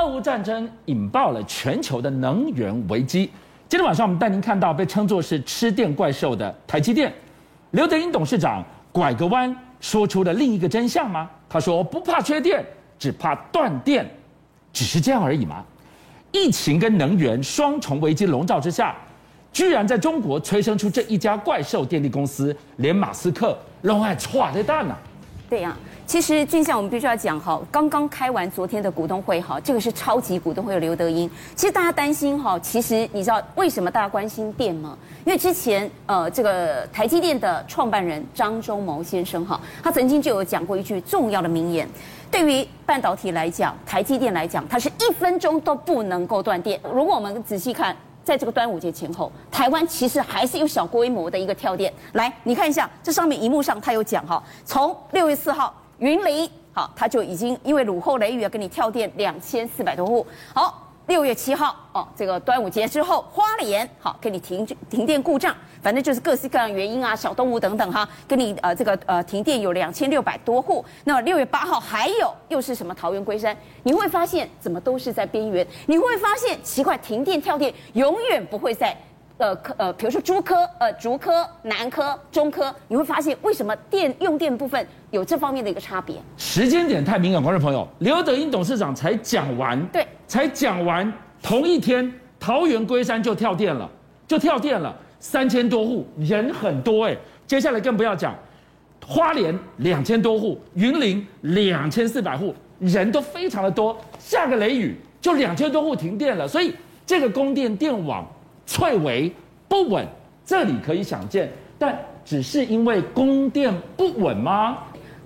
俄乌战争引爆了全球的能源危机。今天晚上，我们带您看到被称作是吃电怪兽的台积电，刘德音董事长拐个弯说出了另一个真相吗？他说不怕缺电，只怕断电，只是这样而已吗？疫情跟能源双重危机笼罩之下，居然在中国催生出这一家怪兽电力公司，连马斯克都爱踹的蛋呐！对呀、其实俊相我们必须要讲哈，刚刚开完昨天的股东会哈，这个是超级股东会的刘德英。其实大家担心哈，其实你知道为什么大家关心电吗？因为之前呃，这个台积电的创办人张忠谋先生哈，他曾经就有讲过一句重要的名言：对于半导体来讲，台积电来讲，它是一分钟都不能够断电。如果我们仔细看。在这个端午节前后，台湾其实还是有小规模的一个跳电。来，你看一下这上面荧幕上，它有讲哈，从六月四号云林好，它就已经因为午后雷雨啊给你跳电两千四百多户。好。六月七号哦，这个端午节之后，花莲好给你停停电故障，反正就是各式各样原因啊，小动物等等哈，给你呃这个呃停电有两千六百多户。那么六月八号还有又是什么桃园龟山？你会发现怎么都是在边缘，你会发现奇怪，停电跳电永远不会在。呃科呃，比如说竹科、呃竹科、南科、中科，你会发现为什么电用电部分有这方面的一个差别？时间点太敏感，观众朋友，刘德英董事长才讲完，对，才讲完，同一天桃园龟山就跳电了，就跳电了，三千多户，人很多哎，接下来更不要讲，花莲两千多户，云林两千四百户，人都非常的多，下个雷雨就两千多户停电了，所以这个供电电网。脆微不稳，这里可以想见，但只是因为供电不稳吗？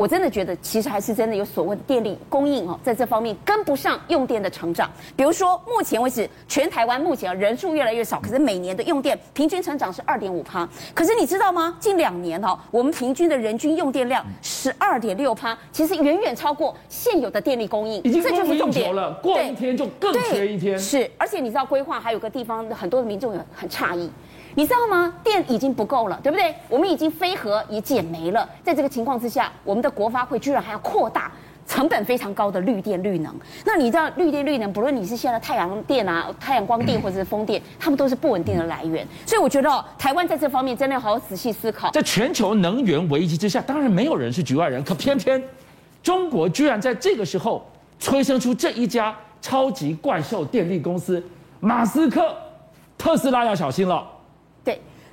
我真的觉得，其实还是真的有所谓的电力供应哦，在这方面跟不上用电的成长。比如说，目前为止，全台湾目前人数越来越少，可是每年的用电平均成长是二点五趴。可是你知道吗？近两年哦，我们平均的人均用电量十二点六趴，其实远远超过现有的电力供应，已经这就是重点了。过一天就更缺一天。是，而且你知道规划还有个地方，很多的民众有很诧异。你知道吗？电已经不够了，对不对？我们已经飞核也减煤了。在这个情况之下，我们的国发会居然还要扩大成本非常高的绿电绿能。那你知道绿电绿能，不论你是现在太阳电啊、太阳光电或者是风电，它们都是不稳定的来源。所以我觉得，台湾在这方面真的要好好仔细思考。在全球能源危机之下，当然没有人是局外人，可偏偏中国居然在这个时候催生出这一家超级怪兽电力公司——马斯克，特斯拉要小心了。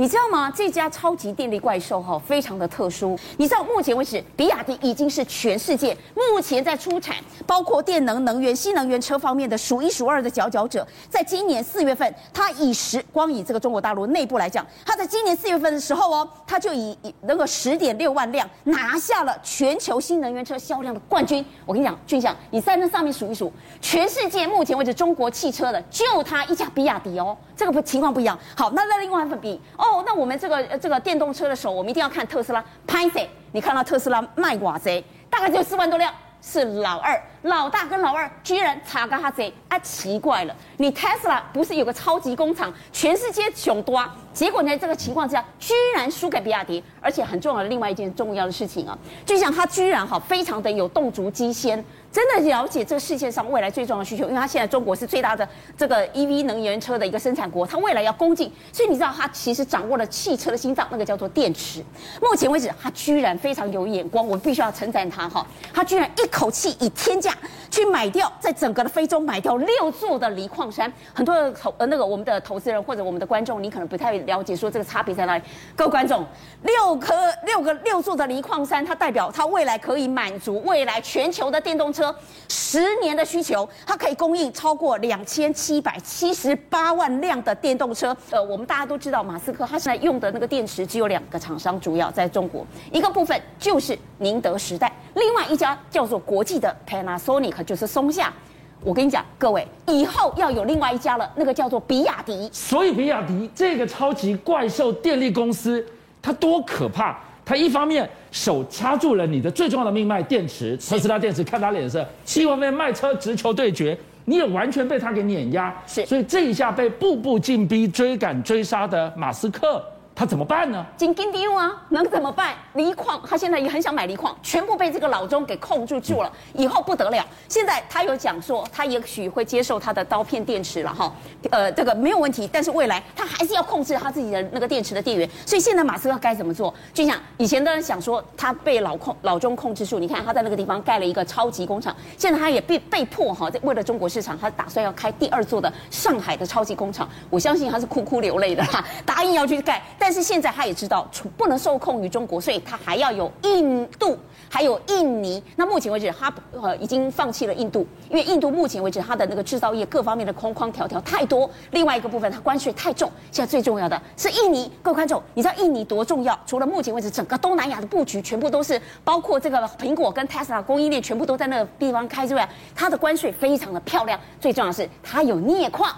你知道吗？这家超级电力怪兽哈，非常的特殊。你知道，目前为止，比亚迪已经是全世界目前在出产包括电能、能源、新能源车方面的数一数二的佼佼者。在今年四月份，它以十光以这个中国大陆内部来讲，它在今年四月份的时候哦，它就以以那个十点六万辆拿下了全球新能源车销量的冠军。我跟你讲，俊相，你在那上面数一数，全世界目前为止中国汽车的就它一家比亚迪哦，这个不情况不一样。好，那在另外一份比哦。哦，那我们这个这个电动车的时候，我们一定要看特斯拉。拍谢，你看到特斯拉卖寡贼，大概只有四万多辆，是老二。老大跟老二居然差个哈贼啊！奇怪了，你特斯拉不是有个超级工厂，全世界穷多，结果呢，这个情况之下，居然输给比亚迪。而且很重要的另外一件重要的事情啊，就像他居然哈非常的有动足机先，真的了解这个世界上未来最重要的需求，因为它现在中国是最大的这个 EV 能源车的一个生产国，它未来要攻进，所以你知道它其实掌握了汽车的心脏，那个叫做电池。目前为止，他居然非常有眼光，我必须要称赞他哈，他居然一口气以天价。去买掉，在整个的非洲买掉六座的锂矿山，很多的投呃那个我们的投资人或者我们的观众，你可能不太了解，说这个差别在哪里？各位观众，六颗六个六座的锂矿山，它代表它未来可以满足未来全球的电动车车十年的需求，它可以供应超过两千七百七十八万辆的电动车。呃，我们大家都知道，马斯克他现在用的那个电池只有两个厂商，主要在中国，一个部分就是宁德时代。另外一家叫做国际的 Panasonic，就是松下。我跟你讲，各位以后要有另外一家了，那个叫做比亚迪。所以比亚迪这个超级怪兽电力公司，它多可怕！它一方面手掐住了你的最重要的命脉——电池，特斯拉电池看他脸色；另一方面卖车直球对决，你也完全被他给碾压。是，所以这一下被步步进逼、追赶追杀的马斯克。他怎么办呢？紧紧丢啊，能怎么办？锂矿，他现在也很想买锂矿，全部被这个老中给控制住了，以后不得了。现在他有讲说，他也许会接受他的刀片电池了哈，呃，这个没有问题。但是未来他还是要控制他自己的那个电池的电源。所以现在马斯克该怎么做？就像以前的人想说，他被老控老中控制住，你看他在那个地方盖了一个超级工厂，现在他也被被迫哈，为了中国市场，他打算要开第二座的上海的超级工厂。我相信他是哭哭流泪的哈，答应要去盖，但。但是现在他也知道，不能受控于中国，所以他还要有印度，还有印尼。那目前为止，他呃已经放弃了印度，因为印度目前为止它的那个制造业各方面的框框条条太多。另外一个部分，它关税太重。现在最重要的是印尼，各位观众，你知道印尼多重要？除了目前为止整个东南亚的布局全部都是包括这个苹果跟 Tesla 供应链全部都在那个地方开之外，它的关税非常的漂亮。最重要的是它有镍矿。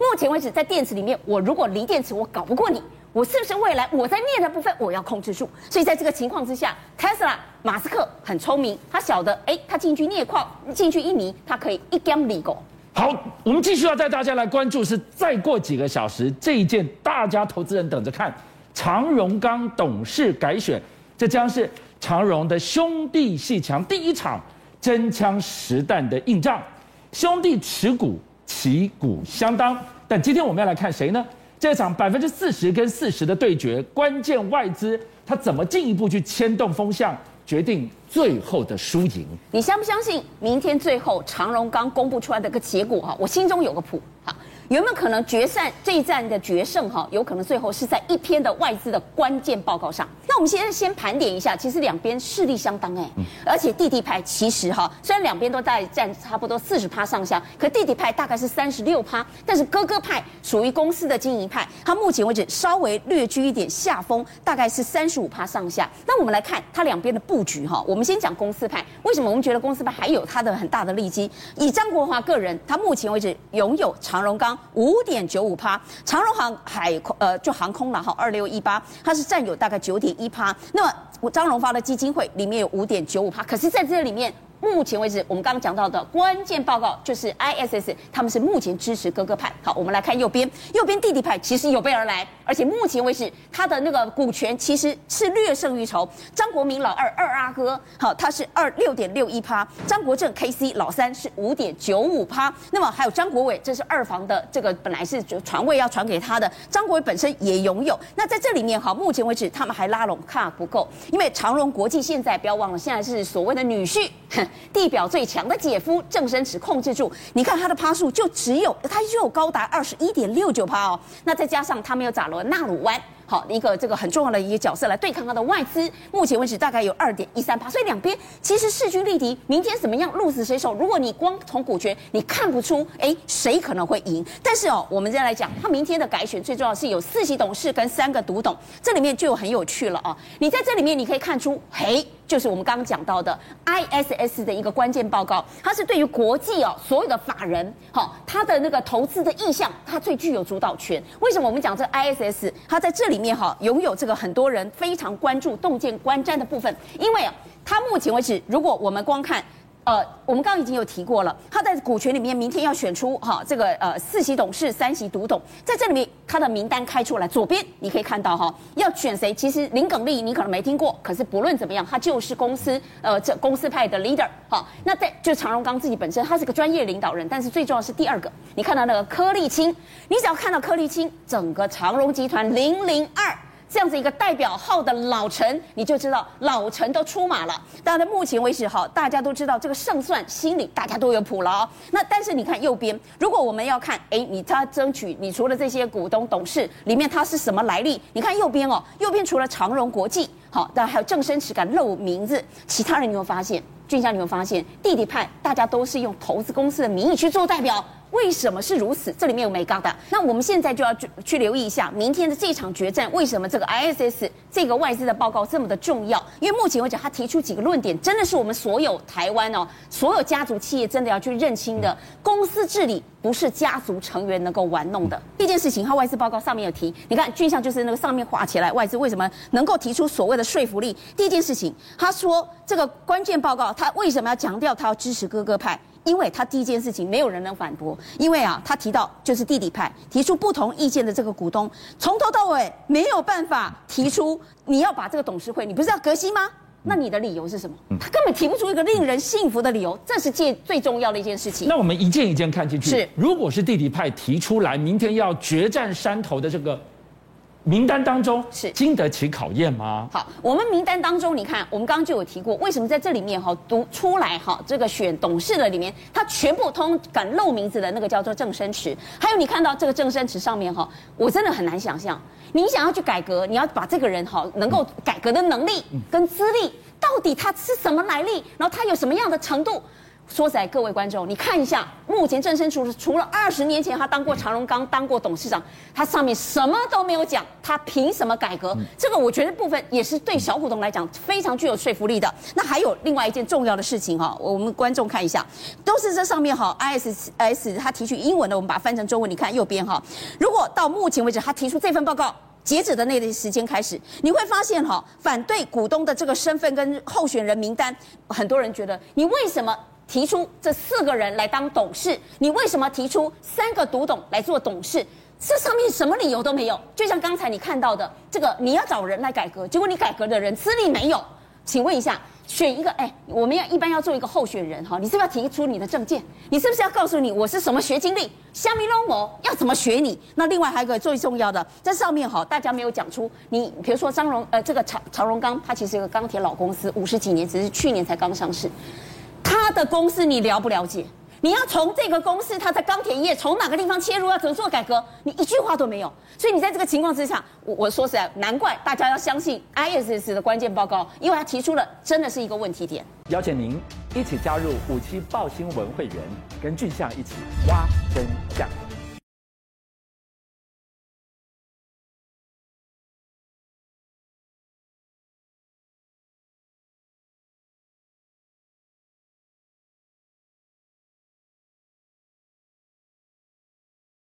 目前为止，在电池里面，我如果锂电池我搞不过你。我是不是未来我在镍的部分我要控制住？所以在这个情况之下，Tesla 马斯克很聪明，他晓得，哎，他进去镍矿，进去印尼，他可以一竿利狗。好，我们继续要带大家来关注，是再过几个小时这一件，大家投资人等着看，长荣刚董事改选，这将是长荣的兄弟鬩墙第一场真枪实弹的硬仗，兄弟持股旗鼓相当，但今天我们要来看谁呢？这场百分之四十跟四十的对决，关键外资它怎么进一步去牵动风向，决定最后的输赢？你相不相信？明天最后长荣刚公布出来的个结果哈，我心中有个谱哈。有没有可能决赛这一战的决胜哈？有可能最后是在一篇的外资的关键报告上。那我们先先盘点一下，其实两边势力相当哎，而且弟弟派其实哈，虽然两边都在占差不多四十趴上下，可弟弟派大概是三十六趴，但是哥哥派属于公司的经营派，他目前为止稍微略居一点下风，大概是三十五趴上下。那我们来看它两边的布局哈，我们先讲公司派，为什么我们觉得公司派还有他的很大的利基？以张国华个人，他目前为止拥有长荣钢。五点九五趴，长荣航海空呃就航空了哈，二六一八，它是占有大概九点一趴。那么张荣发的基金会里面有五点九五趴，可是在这里面。目前为止，我们刚刚讲到的关键报告就是 ISS，他们是目前支持哥哥派。好，我们来看右边，右边弟弟派其实有备而来，而且目前为止他的那个股权其实是略胜于筹。张国铭老二二阿哥，好，他是二六点六一趴；张国正 KC 老三是五点九五趴。那么还有张国伟，这是二房的这个本来是传位要传给他的，张国伟本身也拥有。那在这里面哈，目前为止他们还拉拢卡不够，因为长荣国际现在不要忘了，现在是所谓的女婿。地表最强的姐夫郑生池控制住，你看他的趴数就只有，他就有高达二十一点六九趴哦。那再加上他们又找了纳鲁湾，好一个这个很重要的一个角色来对抗他的外资，目前为止大概有二点一三趴，所以两边其实势均力敌。明天怎么样鹿死谁手？如果你光从股权你看不出，哎，谁可能会赢？但是哦，我们再来讲，他明天的改选最重要是有四席董事跟三个独董，这里面就很有趣了啊、哦。你在这里面你可以看出，嘿。就是我们刚刚讲到的 ISS 的一个关键报告，它是对于国际哦所有的法人，好，它的那个投资的意向，它最具有主导权。为什么我们讲这 ISS，它在这里面哈拥有这个很多人非常关注、洞见观瞻的部分？因为，它目前为止，如果我们光看。呃，我们刚刚已经有提过了，他在股权里面明天要选出哈这个呃四席董事、三席独董，在这里面他的名单开出来，左边你可以看到哈，要选谁？其实林耿立你可能没听过，可是不论怎么样，他就是公司呃这公司派的 leader 哈。那在就长荣刚自己本身他是个专业领导人，但是最重要是第二个，你看到那个柯立青，你只要看到柯立青，整个长荣集团零零二。这样子一个代表号的老臣，你就知道老臣都出马了。当然，目前为止哈，大家都知道这个胜算心里大家都有谱了哦。那但是你看右边，如果我们要看，哎，你他争取，你除了这些股东董事里面他是什么来历？你看右边哦，右边除了长荣国际，好，当然还有郑生池敢露名字，其他人你有发现？俊相你有发现？弟弟派大家都是用投资公司的名义去做代表。为什么是如此？这里面有没高的？那我们现在就要去去留意一下明天的这场决战。为什么这个 ISS 这个外资的报告这么的重要？因为目前为止，他提出几个论点，真的是我们所有台湾哦，所有家族企业真的要去认清的。公司治理不是家族成员能够玩弄的。第一件事情，他外资报告上面有提，你看，俊相就是那个上面画起来，外资为什么能够提出所谓的说服力？第一件事情，他说这个关键报告，他为什么要强调他要支持哥哥派？因为他第一件事情没有人能反驳，因为啊，他提到就是弟弟派提出不同意见的这个股东，从头到尾没有办法提出你要把这个董事会，你不是要革新吗？那你的理由是什么？他根本提不出一个令人信服的理由，这是最最重要的一件事情。那我们一件一件看进去。是，如果是弟弟派提出来，明天要决战山头的这个。名单当中是经得起考验吗？好，我们名单当中，你看，我们刚刚就有提过，为什么在这里面哈读出来哈，这个选董事的里面，他全部通敢露名字的那个叫做郑生池，还有你看到这个郑生池上面哈，我真的很难想象，你想要去改革，你要把这个人哈能够改革的能力跟资历，到底他是什么来历，然后他有什么样的程度？说实在，各位观众，你看一下，目前郑生池除了二十年前他当过长荣钢当过董事长，他上面什么都没有讲，他凭什么改革？这个我觉得部分也是对小股东来讲非常具有说服力的。那还有另外一件重要的事情哈，我们观众看一下，都是这上面哈，ISS 他提取英文的，我们把它翻成中文，你看右边哈，如果到目前为止他提出这份报告截止的那个时间开始，你会发现哈，反对股东的这个身份跟候选人名单，很多人觉得你为什么？提出这四个人来当董事，你为什么提出三个独董来做董事？这上面什么理由都没有。就像刚才你看到的，这个你要找人来改革，结果你改革的人资历没有。请问一下，选一个，哎，我们要一般要做一个候选人哈，你是不是要提出你的证件？你是不是要告诉你我是什么学经历？虾米龙某要怎么学你？那另外还有一个最重要的，在上面哈，大家没有讲出你，比如说张荣，呃，这个曹曹荣刚，他其实一个钢铁老公司，五十几年，只是去年才刚上市。他的公司你了不了解？你要从这个公司，他在钢铁业从哪个地方切入，要怎么做改革？你一句话都没有。所以你在这个情况之下，我我说实在，难怪大家要相信 ISS 的关键报告，因为他提出了真的是一个问题点。邀请您一起加入五七报新闻会员，跟俊相一起挖真相。